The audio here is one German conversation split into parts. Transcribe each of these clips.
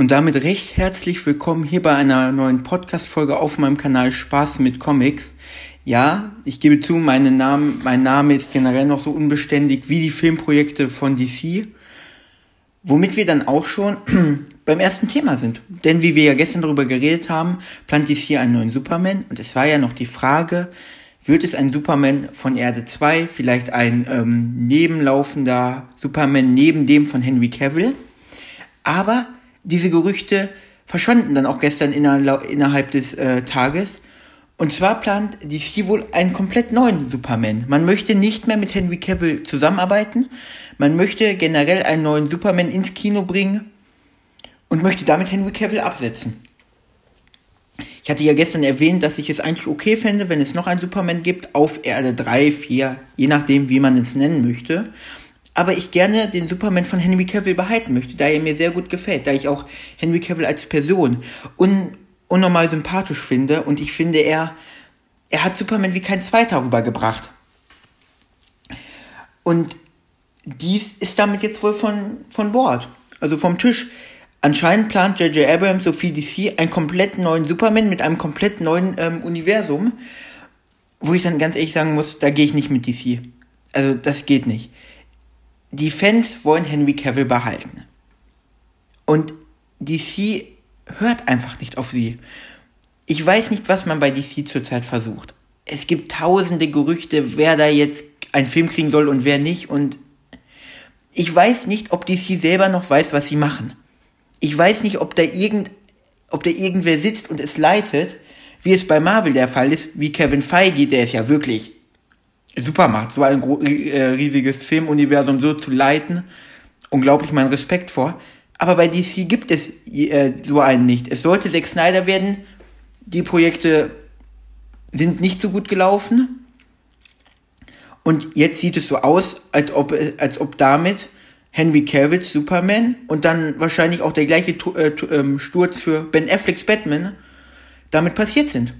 Und damit recht herzlich willkommen hier bei einer neuen Podcast-Folge auf meinem Kanal Spaß mit Comics. Ja, ich gebe zu, meine Name, mein Name ist generell noch so unbeständig wie die Filmprojekte von DC. Womit wir dann auch schon beim ersten Thema sind. Denn wie wir ja gestern darüber geredet haben, plant DC einen neuen Superman. Und es war ja noch die Frage, wird es ein Superman von Erde 2, vielleicht ein ähm, nebenlaufender Superman neben dem von Henry Cavill? Aber diese Gerüchte verschwanden dann auch gestern innerhalb des äh, Tages. Und zwar plant DC wohl einen komplett neuen Superman. Man möchte nicht mehr mit Henry Cavill zusammenarbeiten. Man möchte generell einen neuen Superman ins Kino bringen und möchte damit Henry Cavill absetzen. Ich hatte ja gestern erwähnt, dass ich es eigentlich okay fände, wenn es noch einen Superman gibt, auf Erde 3, 4, je nachdem, wie man es nennen möchte aber ich gerne den Superman von Henry Cavill behalten möchte, da er mir sehr gut gefällt, da ich auch Henry Cavill als Person un unnormal sympathisch finde und ich finde, er, er hat Superman wie kein zweiter rübergebracht. Und dies ist damit jetzt wohl von, von Bord, also vom Tisch. Anscheinend plant J.J. Abrams, so viel DC, einen komplett neuen Superman mit einem komplett neuen ähm, Universum, wo ich dann ganz ehrlich sagen muss, da gehe ich nicht mit DC. Also das geht nicht die Fans wollen Henry Cavill behalten. Und DC hört einfach nicht auf sie. Ich weiß nicht, was man bei DC zurzeit versucht. Es gibt tausende Gerüchte, wer da jetzt einen Film kriegen soll und wer nicht. Und ich weiß nicht, ob DC selber noch weiß, was sie machen. Ich weiß nicht, ob da irgend, ob da irgendwer sitzt und es leitet, wie es bei Marvel der Fall ist, wie Kevin Feige, der ist ja wirklich super macht, so ein äh, riesiges Filmuniversum so zu leiten. Unglaublich mein Respekt vor. Aber bei DC gibt es äh, so einen nicht. Es sollte Zack Snyder werden. Die Projekte sind nicht so gut gelaufen. Und jetzt sieht es so aus, als ob, als ob damit Henry Cavill Superman und dann wahrscheinlich auch der gleiche äh, ähm, Sturz für Ben Afflecks Batman damit passiert sind.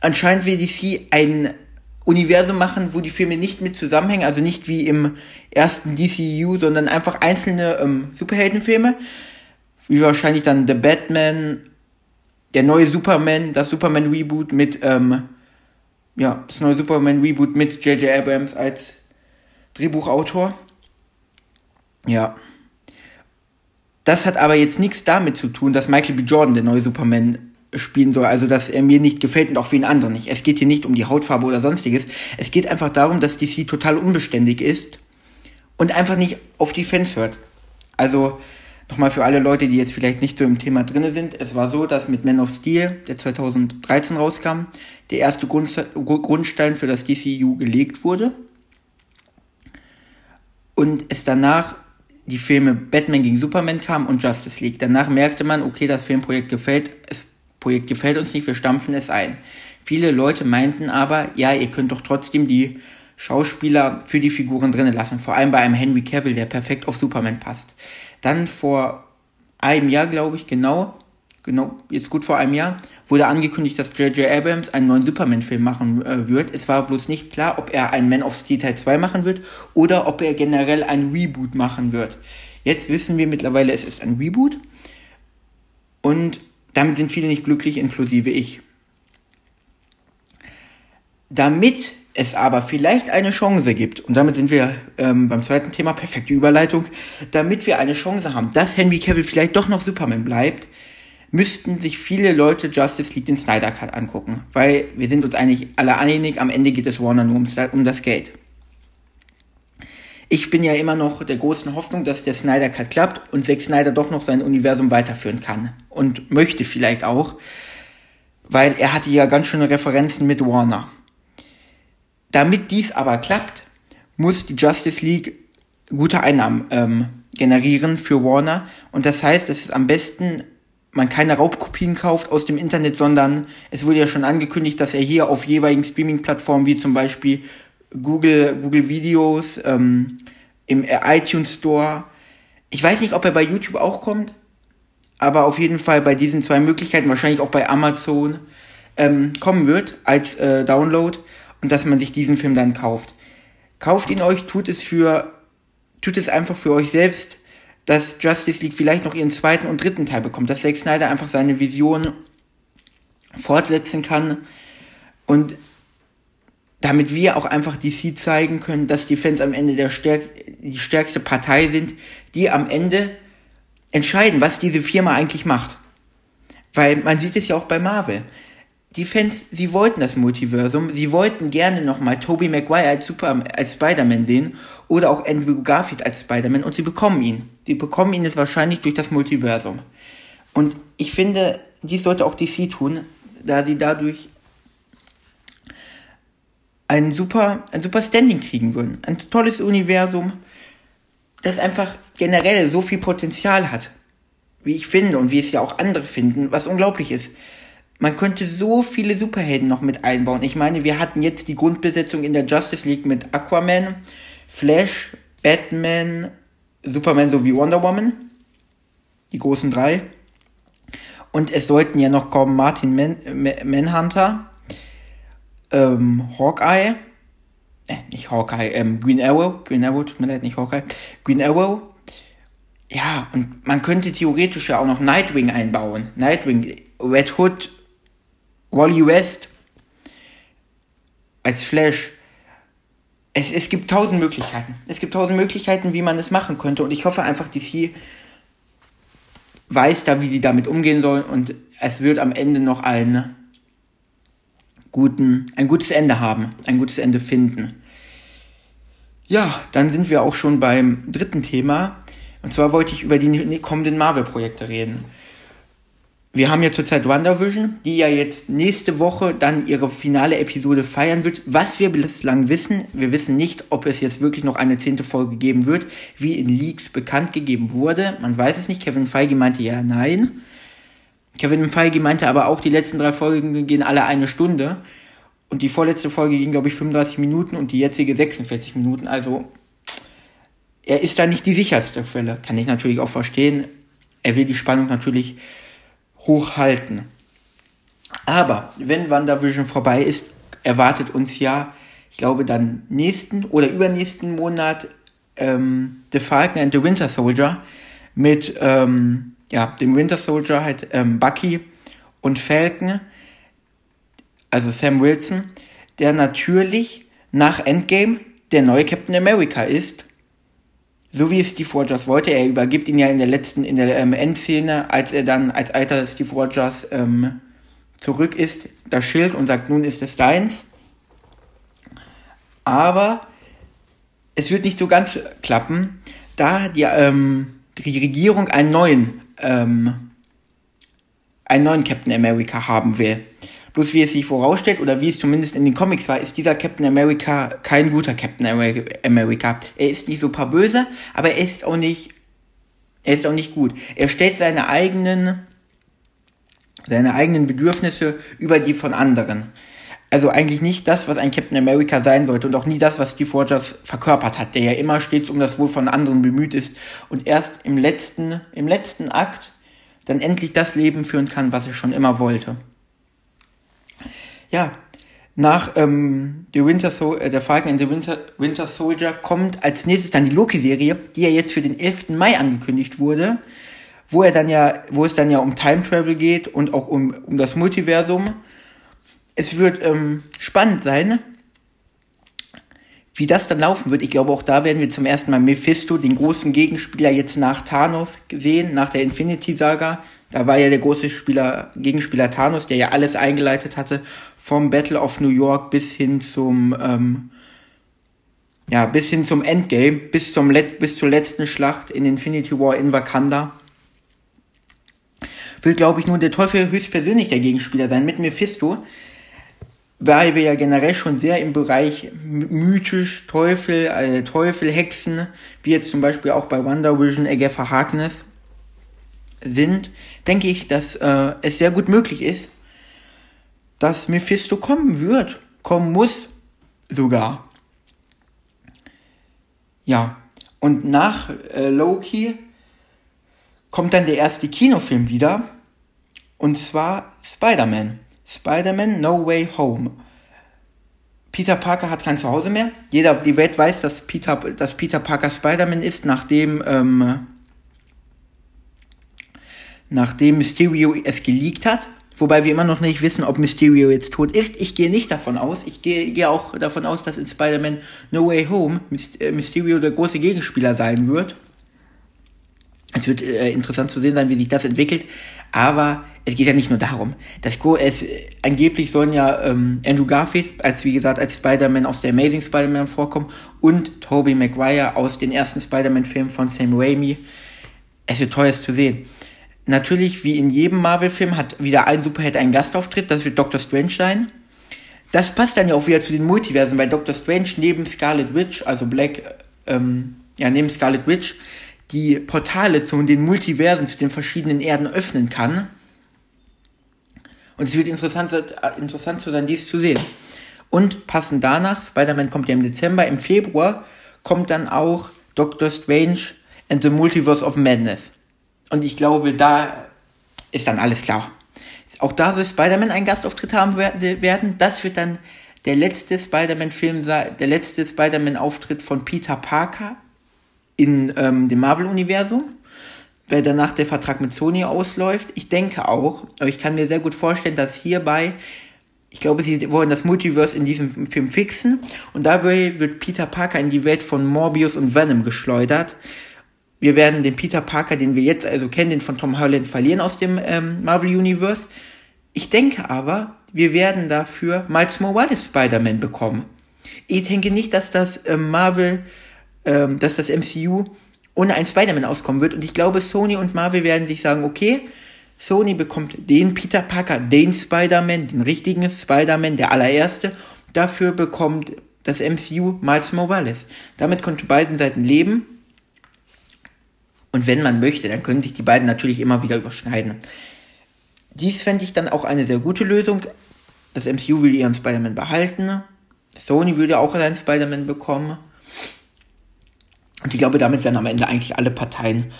Anscheinend will DC einen Universum machen, wo die Filme nicht mit zusammenhängen, also nicht wie im ersten DCU, sondern einfach einzelne ähm, Superheldenfilme, wie wahrscheinlich dann The Batman, der neue Superman, das Superman Reboot mit, ähm, ja, das neue Superman Reboot mit J.J. Abrams als Drehbuchautor. Ja. Das hat aber jetzt nichts damit zu tun, dass Michael B. Jordan der neue Superman spielen soll, also dass er mir nicht gefällt und auch vielen anderen nicht. Es geht hier nicht um die Hautfarbe oder sonstiges. Es geht einfach darum, dass DC total unbeständig ist und einfach nicht auf die Fans hört. Also nochmal für alle Leute, die jetzt vielleicht nicht so im Thema drinne sind. Es war so, dass mit Man of Steel, der 2013 rauskam, der erste Grundstein für das DCU gelegt wurde. Und es danach die Filme Batman gegen Superman kam und Justice League. Danach merkte man, okay, das Filmprojekt gefällt, es Projekt gefällt uns nicht, wir stampfen es ein. Viele Leute meinten aber, ja, ihr könnt doch trotzdem die Schauspieler für die Figuren drinnen lassen, vor allem bei einem Henry Cavill, der perfekt auf Superman passt. Dann vor einem Jahr, glaube ich, genau, genau, jetzt gut vor einem Jahr, wurde angekündigt, dass J.J. Abrams einen neuen Superman-Film machen äh, wird. Es war bloß nicht klar, ob er einen Man of Steel Teil 2 machen wird oder ob er generell einen Reboot machen wird. Jetzt wissen wir mittlerweile, es ist ein Reboot. Und damit sind viele nicht glücklich, inklusive ich. Damit es aber vielleicht eine Chance gibt, und damit sind wir ähm, beim zweiten Thema, perfekte Überleitung, damit wir eine Chance haben, dass Henry Cavill vielleicht doch noch Superman bleibt, müssten sich viele Leute Justice League den Snyder Cut angucken. Weil wir sind uns eigentlich alle einig, am Ende geht es Warner nur um das Geld. Ich bin ja immer noch der großen Hoffnung, dass der Snyder Cut klappt und Zack Snyder doch noch sein Universum weiterführen kann. Und möchte vielleicht auch, weil er hatte ja ganz schöne Referenzen mit Warner. Damit dies aber klappt, muss die Justice League gute Einnahmen ähm, generieren für Warner. Und das heißt, es ist am besten, man keine Raubkopien kauft aus dem Internet, sondern es wurde ja schon angekündigt, dass er hier auf jeweiligen Streaming-Plattformen wie zum Beispiel Google, Google Videos, ähm, im iTunes Store. Ich weiß nicht, ob er bei YouTube auch kommt, aber auf jeden Fall bei diesen zwei Möglichkeiten, wahrscheinlich auch bei Amazon, ähm, kommen wird als äh, Download und dass man sich diesen Film dann kauft. Kauft ihn euch, tut es für, tut es einfach für euch selbst. dass Justice League vielleicht noch ihren zweiten und dritten Teil bekommt, dass Zack Snyder einfach seine Vision fortsetzen kann und damit wir auch einfach DC zeigen können, dass die Fans am Ende der stärk die stärkste Partei sind, die am Ende entscheiden, was diese Firma eigentlich macht. Weil man sieht es ja auch bei Marvel. Die Fans, sie wollten das Multiversum, sie wollten gerne nochmal Tobey Maguire als Super, als Spider-Man sehen oder auch Andrew Garfield als Spider-Man und sie bekommen ihn. Sie bekommen ihn jetzt wahrscheinlich durch das Multiversum. Und ich finde, dies sollte auch DC tun, da sie dadurch ein super, ein super Standing kriegen würden. Ein tolles Universum, das einfach generell so viel Potenzial hat, wie ich finde und wie es ja auch andere finden, was unglaublich ist. Man könnte so viele Superhelden noch mit einbauen. Ich meine, wir hatten jetzt die Grundbesetzung in der Justice League mit Aquaman, Flash, Batman, Superman sowie Wonder Woman. Die großen drei. Und es sollten ja noch kommen Martin Man Manhunter, ähm, Hawkeye, äh, nicht Hawkeye, ähm, Green Arrow, Green Arrow, tut mir leid, nicht Hawkeye, Green Arrow. Ja, und man könnte theoretisch ja auch noch Nightwing einbauen. Nightwing, Red Hood, Wally West als Flash. Es, es gibt tausend Möglichkeiten. Es gibt tausend Möglichkeiten, wie man es machen könnte. Und ich hoffe einfach, DC weiß da, wie sie damit umgehen sollen. Und es wird am Ende noch ein guten, ein gutes Ende haben, ein gutes Ende finden. Ja, dann sind wir auch schon beim dritten Thema. Und zwar wollte ich über die kommenden Marvel-Projekte reden. Wir haben ja zurzeit WandaVision, die ja jetzt nächste Woche dann ihre finale Episode feiern wird. Was wir bislang wissen, wir wissen nicht, ob es jetzt wirklich noch eine zehnte Folge geben wird, wie in Leaks bekannt gegeben wurde. Man weiß es nicht. Kevin Feige meinte ja nein. Kevin Feige meinte aber auch, die letzten drei Folgen gehen alle eine Stunde. Und die vorletzte Folge ging, glaube ich, 35 Minuten und die jetzige 46 Minuten. Also, er ist da nicht die sicherste Quelle. Kann ich natürlich auch verstehen. Er will die Spannung natürlich hochhalten. Aber wenn WandaVision vorbei ist, erwartet uns ja, ich glaube, dann nächsten oder übernächsten Monat ähm, The Falcon and the Winter Soldier mit ähm, ja, dem Winter Soldier halt ähm, Bucky und Falcon, also Sam Wilson, der natürlich nach Endgame der neue Captain America ist. So wie es Steve Rogers wollte. Er übergibt ihn ja in der letzten, in der ähm, Endszene, als er dann als alter Steve Rogers ähm, zurück ist, das Schild und sagt, nun ist es deins. Aber es wird nicht so ganz klappen, da die, ähm, die Regierung einen neuen ähm, einen neuen Captain America haben will. Bloß wie es sich vorausstellt, oder wie es zumindest in den Comics war, ist dieser Captain America kein guter Captain America. Er ist nicht super böse, aber er ist auch nicht, er ist auch nicht gut. Er stellt seine eigenen, seine eigenen Bedürfnisse über die von anderen. Also eigentlich nicht das, was ein Captain America sein sollte und auch nie das, was Steve Rogers verkörpert hat, der ja immer stets um das Wohl von anderen bemüht ist und erst im letzten, im letzten Akt dann endlich das Leben führen kann, was er schon immer wollte. Ja, nach ähm, The Winter so äh, der Falcon and the Winter, Winter Soldier kommt als nächstes dann die Loki-Serie, die ja jetzt für den 11. Mai angekündigt wurde, wo er dann ja, wo es dann ja um Time Travel geht und auch um, um das Multiversum es wird ähm, spannend sein, wie das dann laufen wird. Ich glaube, auch da werden wir zum ersten Mal Mephisto, den großen Gegenspieler, jetzt nach Thanos sehen, nach der Infinity Saga. Da war ja der große Spieler, Gegenspieler Thanos, der ja alles eingeleitet hatte, vom Battle of New York bis hin zum, ähm, ja, bis hin zum Endgame, bis zum Let bis zur letzten Schlacht in Infinity War in Wakanda. Wird, glaube ich, nur der Teufel höchstpersönlich der Gegenspieler sein mit Mephisto weil wir ja generell schon sehr im Bereich mythisch, Teufel, äh, Teufel, Hexen, wie jetzt zum Beispiel auch bei Wonder Vision, Agatha Harkness sind, denke ich, dass äh, es sehr gut möglich ist, dass Mephisto kommen wird, kommen muss sogar. Ja, und nach äh, Loki kommt dann der erste Kinofilm wieder, und zwar Spider-Man. Spider-Man No Way Home. Peter Parker hat kein Zuhause mehr. Jeder, die Welt weiß, dass Peter, dass Peter Parker Spider-Man ist, nachdem, ähm, nachdem Mysterio es geleakt hat. Wobei wir immer noch nicht wissen, ob Mysterio jetzt tot ist. Ich gehe nicht davon aus. Ich gehe, gehe auch davon aus, dass in Spider-Man No Way Home äh, Mysterio der große Gegenspieler sein wird. Es wird äh, interessant zu sehen sein, wie sich das entwickelt. Aber es geht ja nicht nur darum. Das Go es äh, angeblich sollen ja ähm, Andrew Garfield, als wie gesagt, als Spider-Man aus der Amazing Spider-Man vorkommen und Tobey Maguire aus den ersten Spider-Man-Filmen von Sam Raimi. Es wird teuer zu sehen. Natürlich, wie in jedem Marvel-Film, hat wieder ein Superheld einen Gastauftritt. Das wird Doctor Strange sein. Das passt dann ja auch wieder zu den Multiversen, weil Doctor Strange neben Scarlet Witch, also Black, ähm, ja, neben Scarlet Witch, die Portale zu den Multiversen, zu den verschiedenen Erden öffnen kann. Und es wird interessant, interessant zu sein, dies zu sehen. Und passend danach, Spider-Man kommt ja im Dezember, im Februar kommt dann auch Doctor Strange and the Multiverse of Madness. Und ich glaube, da ist dann alles klar. Auch da soll Spider-Man einen Gastauftritt haben werden. Das wird dann der letzte Spider-Man-Film sein, der letzte Spider-Man-Auftritt von Peter Parker in ähm, dem Marvel-Universum, weil danach der Vertrag mit Sony ausläuft. Ich denke auch, aber ich kann mir sehr gut vorstellen, dass hierbei, ich glaube, sie wollen das Multiverse in diesem Film fixen und dabei wird Peter Parker in die Welt von Morbius und Venom geschleudert wir werden den Peter Parker, den wir jetzt also kennen, den von Tom Holland verlieren aus dem ähm, Marvel Universe. Ich denke aber, wir werden dafür Miles Morales Spider-Man bekommen. Ich denke nicht, dass das ähm, Marvel, ähm, dass das MCU ohne einen Spider-Man auskommen wird. Und ich glaube, Sony und Marvel werden sich sagen, okay, Sony bekommt den Peter Parker, den Spider-Man, den richtigen Spider-Man, der allererste. Dafür bekommt das MCU Miles Morales. Damit konnten beiden Seiten leben. Und wenn man möchte, dann können sich die beiden natürlich immer wieder überschneiden. Dies fände ich dann auch eine sehr gute Lösung. Das MCU will ihren Spider-Man behalten. Sony würde auch seinen Spider-Man bekommen. Und ich glaube, damit wären am Ende eigentlich alle Parteien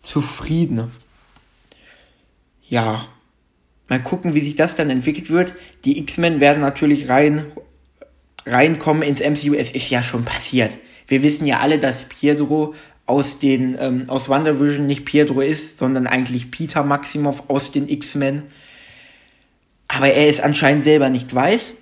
zufrieden. Ja. Mal gucken, wie sich das dann entwickelt wird. Die X-Men werden natürlich rein, reinkommen ins MCU. Es ist ja schon passiert. Wir wissen ja alle, dass Pietro aus den ähm, aus WandaVision nicht Pietro ist, sondern eigentlich Peter Maximoff aus den X-Men. Aber er es anscheinend selber nicht weiß.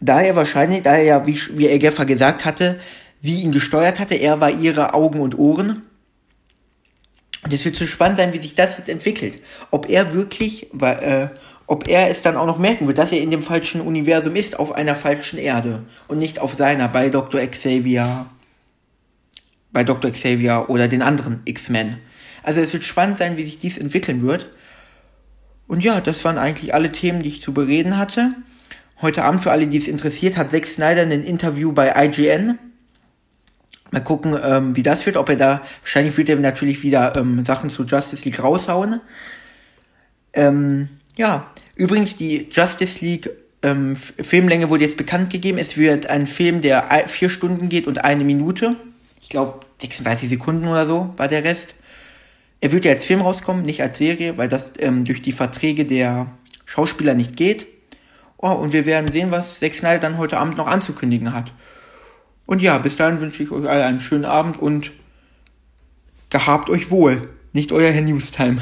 Da er wahrscheinlich, da er ja, wie, wie Elgefa gesagt hatte, sie ihn gesteuert hatte, er war ihre Augen und Ohren. Und es wird so spannend sein, wie sich das jetzt entwickelt. Ob er wirklich, äh, ob er es dann auch noch merken wird, dass er in dem falschen Universum ist, auf einer falschen Erde und nicht auf seiner, bei Dr. Xavier bei Dr. Xavier oder den anderen X-Men. Also es wird spannend sein, wie sich dies entwickeln wird. Und ja, das waren eigentlich alle Themen, die ich zu bereden hatte. Heute Abend, für alle, die es interessiert, hat Zack Snyder ein Interview bei IGN. Mal gucken, ähm, wie das wird. Ob er da, wahrscheinlich wird er natürlich wieder ähm, Sachen zu Justice League raushauen. Ähm, ja, übrigens die Justice League ähm, Filmlänge wurde jetzt bekannt gegeben. Es wird ein Film, der vier Stunden geht und eine Minute ich glaube 36 Sekunden oder so war der Rest. Er wird ja als Film rauskommen, nicht als Serie, weil das ähm, durch die Verträge der Schauspieler nicht geht. Oh, und wir werden sehen, was Zack Snyder dann heute Abend noch anzukündigen hat. Und ja, bis dahin wünsche ich euch alle einen schönen Abend und gehabt euch wohl. Nicht euer Herr Newstime.